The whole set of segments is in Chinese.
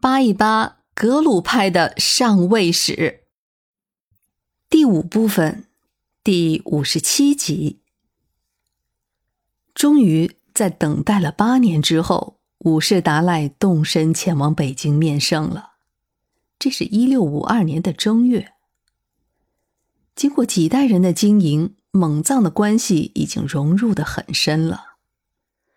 扒一扒格鲁派的上位史。第五部分，第五十七集。终于在等待了八年之后，五世达赖动身前往北京面圣了。这是一六五二年的正月。经过几代人的经营，蒙藏的关系已经融入的很深了，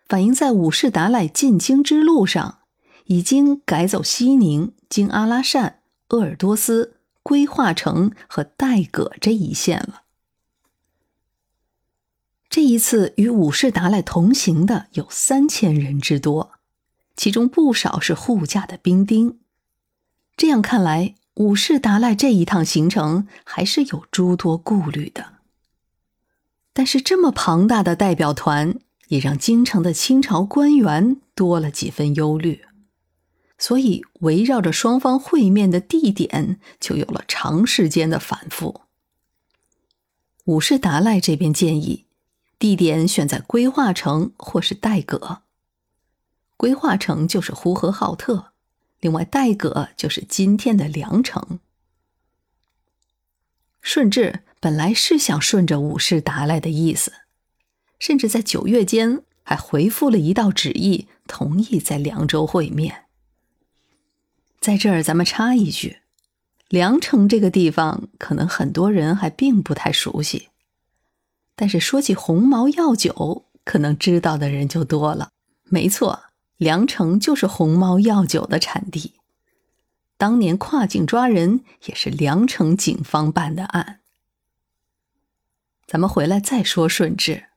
反映在五世达赖进京之路上。已经改走西宁、经阿拉善、鄂尔多斯、归化城和代葛这一线了。这一次与武士达赖同行的有三千人之多，其中不少是护驾的兵丁。这样看来，武士达赖这一趟行程还是有诸多顾虑的。但是这么庞大的代表团，也让京城的清朝官员多了几分忧虑。所以，围绕着双方会面的地点，就有了长时间的反复。武士达赖这边建议，地点选在归化城或是代葛。归化城就是呼和浩特，另外代葛就是今天的凉城。顺治本来是想顺着武士达赖的意思，甚至在九月间还回复了一道旨意，同意在凉州会面。在这儿，咱们插一句，凉城这个地方，可能很多人还并不太熟悉。但是说起红毛药酒，可能知道的人就多了。没错，凉城就是红毛药酒的产地。当年跨境抓人，也是凉城警方办的案。咱们回来再说顺治。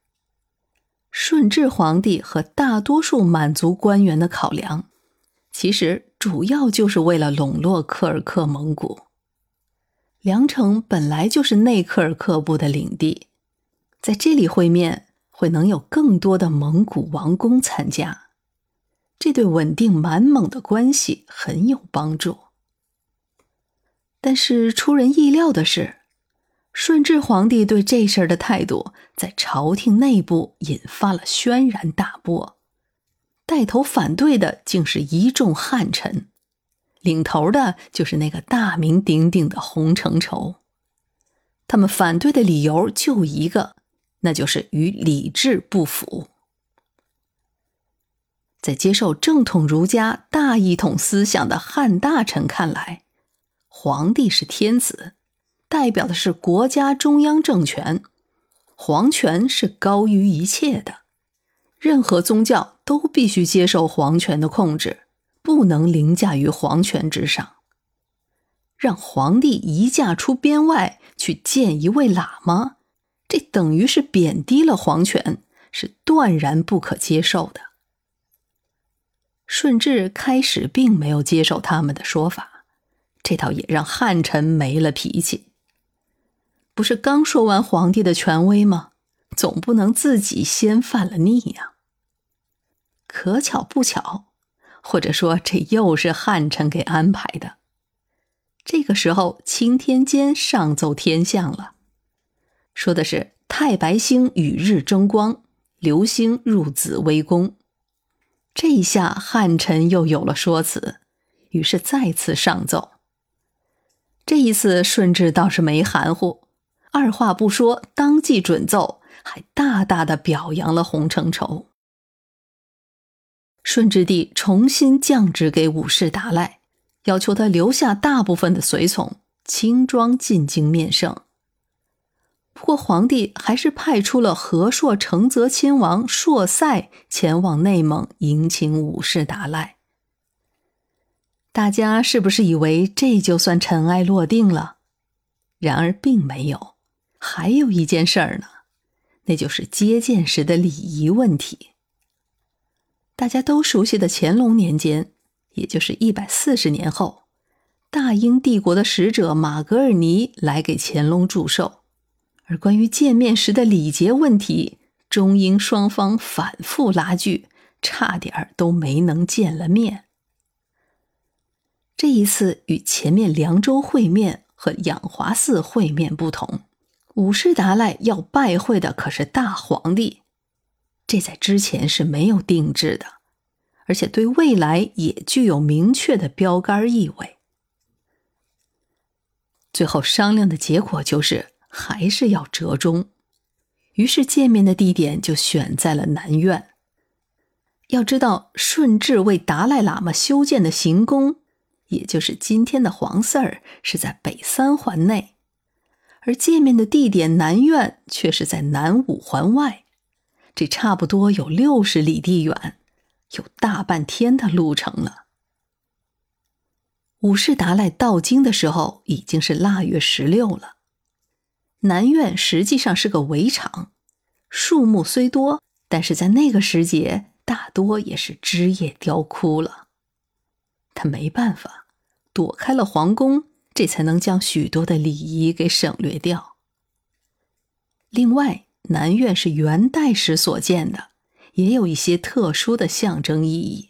顺治皇帝和大多数满族官员的考量，其实。主要就是为了笼络柯尔克蒙古。凉城本来就是内柯尔克部的领地，在这里会面会能有更多的蒙古王公参加，这对稳定满蒙的关系很有帮助。但是出人意料的是，顺治皇帝对这事儿的态度在朝廷内部引发了轩然大波。带头反对的竟是一众汉臣，领头的就是那个大名鼎鼎的洪承畴。他们反对的理由就一个，那就是与礼制不符。在接受正统儒家大一统思想的汉大臣看来，皇帝是天子，代表的是国家中央政权，皇权是高于一切的。任何宗教都必须接受皇权的控制，不能凌驾于皇权之上。让皇帝移驾出边外去见一位喇嘛，这等于是贬低了皇权，是断然不可接受的。顺治开始并没有接受他们的说法，这倒也让汉臣没了脾气。不是刚说完皇帝的权威吗？总不能自己先犯了逆呀。可巧不巧，或者说这又是汉臣给安排的。这个时候，钦天监上奏天象了，说的是太白星与日争光，流星入紫微宫。这一下汉臣又有了说辞，于是再次上奏。这一次顺治倒是没含糊，二话不说，当即准奏，还大大的表扬了洪承畴。顺治帝重新降旨给武士达赖，要求他留下大部分的随从，轻装进京面圣。不过，皇帝还是派出了和硕承泽亲王硕塞前往内蒙迎请武士达赖。大家是不是以为这就算尘埃落定了？然而，并没有，还有一件事儿呢，那就是接见时的礼仪问题。大家都熟悉的乾隆年间，也就是一百四十年后，大英帝国的使者马格尔尼来给乾隆祝寿，而关于见面时的礼节问题，中英双方反复拉锯，差点儿都没能见了面。这一次与前面凉州会面和养华寺会面不同，五世达赖要拜会的可是大皇帝。这在之前是没有定制的，而且对未来也具有明确的标杆意味。最后商量的结果就是还是要折中，于是见面的地点就选在了南苑。要知道，顺治为达赖喇嘛修建的行宫，也就是今天的黄寺儿，是在北三环内，而见面的地点南苑却是在南五环外，这差不多有六十里地远。有大半天的路程了。五世达赖到京的时候已经是腊月十六了。南苑实际上是个围场，树木虽多，但是在那个时节，大多也是枝叶凋枯了。他没办法，躲开了皇宫，这才能将许多的礼仪给省略掉。另外，南苑是元代时所建的。也有一些特殊的象征意义。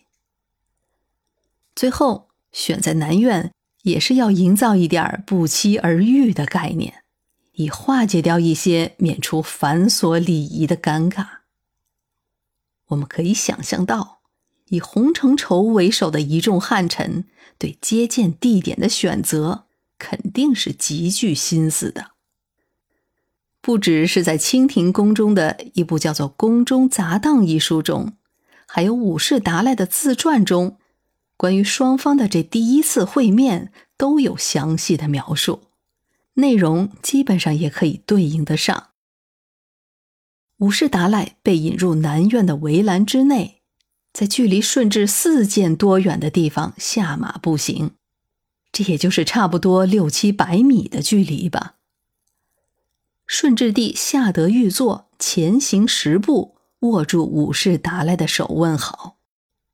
最后选在南苑，也是要营造一点不期而遇的概念，以化解掉一些免除繁琐礼仪的尴尬。我们可以想象到，以洪承畴为首的一众汉臣对接见地点的选择，肯定是极具心思的。不只是在清廷宫中的一部叫做《宫中杂档》一书中，还有武士达赖的自传中，关于双方的这第一次会面都有详细的描述，内容基本上也可以对应得上。武士达赖被引入南苑的围栏之内，在距离顺治四箭多远的地方下马步行，这也就是差不多六七百米的距离吧。顺治帝下得御座，前行十步，握住武士达赖的手，问好。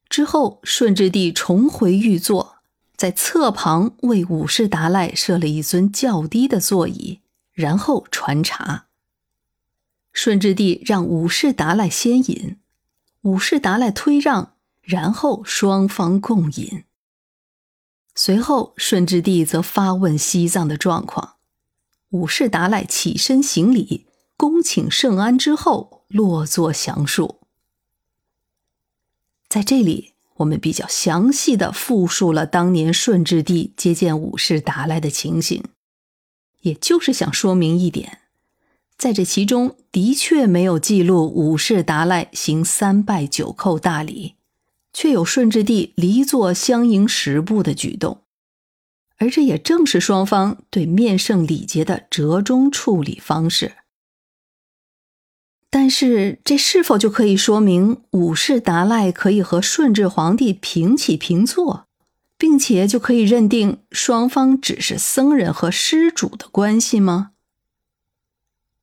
之后，顺治帝重回御座，在侧旁为武士达赖设了一尊较低的座椅，然后传茶。顺治帝让武士达赖先饮，武士达赖推让，然后双方共饮。随后，顺治帝则发问西藏的状况。五世达赖起身行礼，恭请圣安之后，落座详述。在这里，我们比较详细的复述了当年顺治帝接见五世达赖的情形，也就是想说明一点，在这其中的确没有记录五世达赖行三拜九叩大礼，却有顺治帝离座相迎十步的举动。而这也正是双方对面圣礼节的折中处理方式。但是，这是否就可以说明武士达赖可以和顺治皇帝平起平坐，并且就可以认定双方只是僧人和施主的关系吗？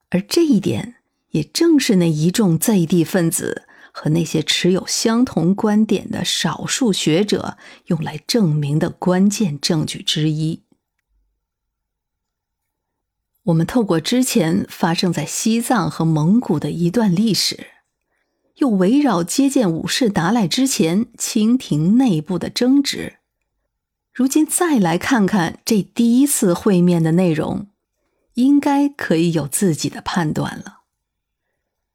而这一点，也正是那一众在地分子。和那些持有相同观点的少数学者用来证明的关键证据之一。我们透过之前发生在西藏和蒙古的一段历史，又围绕接见武士达赖之前清廷内部的争执，如今再来看看这第一次会面的内容，应该可以有自己的判断了。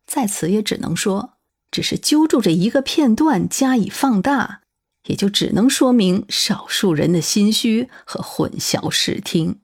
在此也只能说。只是揪住这一个片段加以放大，也就只能说明少数人的心虚和混淆视听。